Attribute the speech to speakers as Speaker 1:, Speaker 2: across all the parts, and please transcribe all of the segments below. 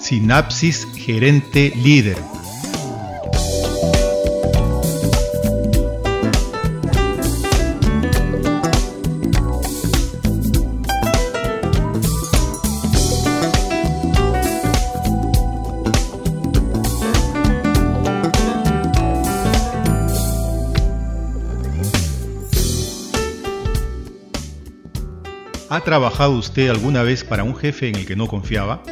Speaker 1: Sinapsis Gerente Líder. ¿Ha trabajado usted alguna vez para un jefe en el que no confiaba?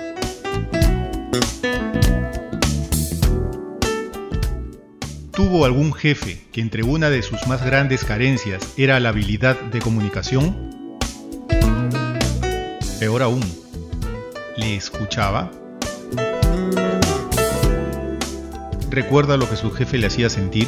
Speaker 1: ¿Tuvo algún jefe que entre una de sus más grandes carencias era la habilidad de comunicación? Peor aún, ¿le escuchaba? ¿Recuerda lo que su jefe le hacía sentir?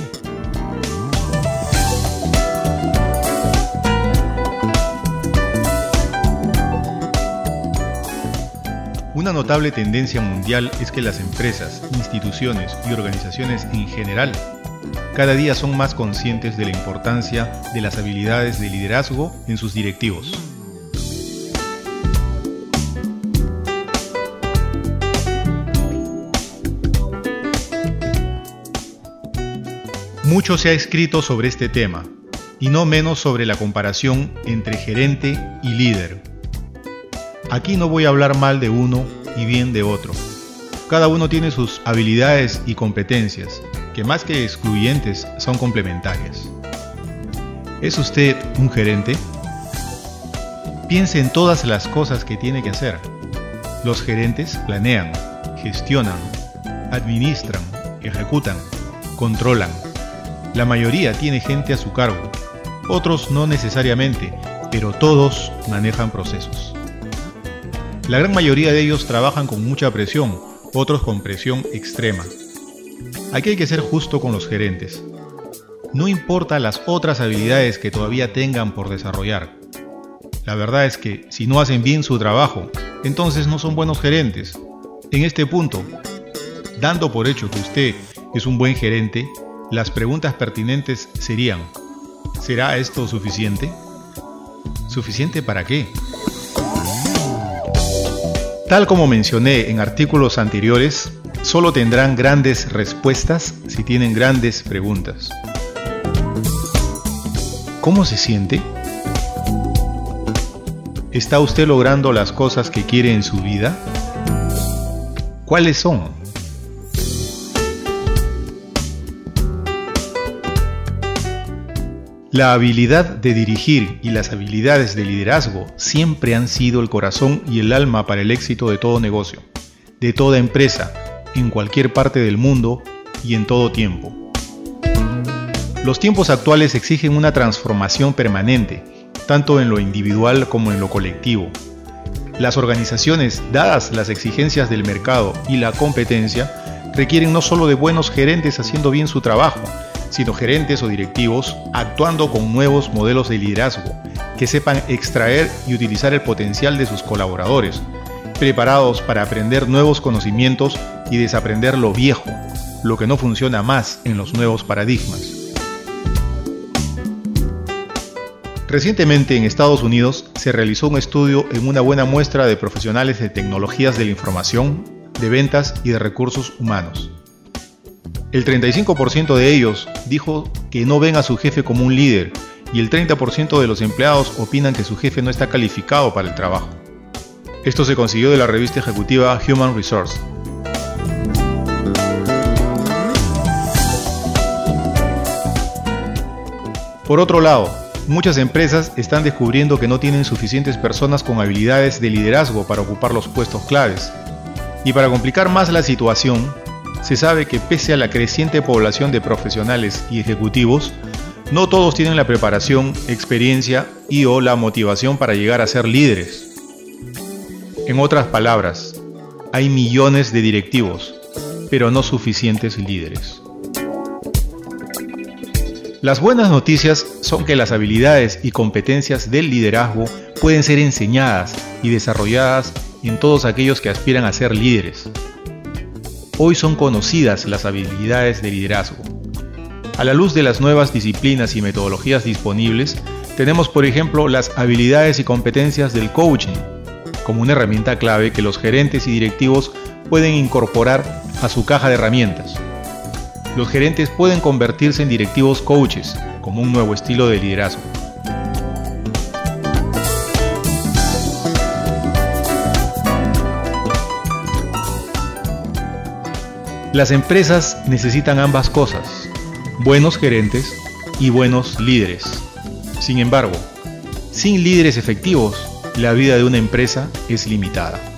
Speaker 1: Una notable tendencia mundial es que las empresas, instituciones y organizaciones en general cada día son más conscientes de la importancia de las habilidades de liderazgo en sus directivos. Mucho se ha escrito sobre este tema, y no menos sobre la comparación entre gerente y líder. Aquí no voy a hablar mal de uno y bien de otro. Cada uno tiene sus habilidades y competencias, que más que excluyentes son complementarias. ¿Es usted un gerente? Piense en todas las cosas que tiene que hacer. Los gerentes planean, gestionan, administran, ejecutan, controlan. La mayoría tiene gente a su cargo, otros no necesariamente, pero todos manejan procesos. La gran mayoría de ellos trabajan con mucha presión, otros con presión extrema. Aquí hay que ser justo con los gerentes. No importa las otras habilidades que todavía tengan por desarrollar. La verdad es que si no hacen bien su trabajo, entonces no son buenos gerentes. En este punto, dando por hecho que usted es un buen gerente, las preguntas pertinentes serían, ¿será esto suficiente? ¿Suficiente para qué? Tal como mencioné en artículos anteriores, solo tendrán grandes respuestas si tienen grandes preguntas. ¿Cómo se siente? ¿Está usted logrando las cosas que quiere en su vida? ¿Cuáles son? La habilidad de dirigir y las habilidades de liderazgo siempre han sido el corazón y el alma para el éxito de todo negocio, de toda empresa, en cualquier parte del mundo y en todo tiempo. Los tiempos actuales exigen una transformación permanente, tanto en lo individual como en lo colectivo. Las organizaciones, dadas las exigencias del mercado y la competencia, requieren no solo de buenos gerentes haciendo bien su trabajo, sino gerentes o directivos actuando con nuevos modelos de liderazgo que sepan extraer y utilizar el potencial de sus colaboradores, preparados para aprender nuevos conocimientos y desaprender lo viejo, lo que no funciona más en los nuevos paradigmas. Recientemente en Estados Unidos se realizó un estudio en una buena muestra de profesionales de tecnologías de la información, de ventas y de recursos humanos. El 35% de ellos dijo que no ven a su jefe como un líder y el 30% de los empleados opinan que su jefe no está calificado para el trabajo. Esto se consiguió de la revista ejecutiva Human Resource. Por otro lado, muchas empresas están descubriendo que no tienen suficientes personas con habilidades de liderazgo para ocupar los puestos claves. Y para complicar más la situación, se sabe que pese a la creciente población de profesionales y ejecutivos, no todos tienen la preparación, experiencia y o la motivación para llegar a ser líderes. En otras palabras, hay millones de directivos, pero no suficientes líderes. Las buenas noticias son que las habilidades y competencias del liderazgo pueden ser enseñadas y desarrolladas en todos aquellos que aspiran a ser líderes. Hoy son conocidas las habilidades de liderazgo. A la luz de las nuevas disciplinas y metodologías disponibles, Tenemos por ejemplo las habilidades y competencias del coaching, como una herramienta clave que los gerentes y directivos pueden incorporar a su caja de herramientas. Los gerentes pueden convertirse en directivos coaches, como un nuevo estilo de liderazgo. Las empresas necesitan ambas cosas, buenos gerentes y buenos líderes. Sin embargo, sin líderes efectivos, la vida de una empresa es limitada.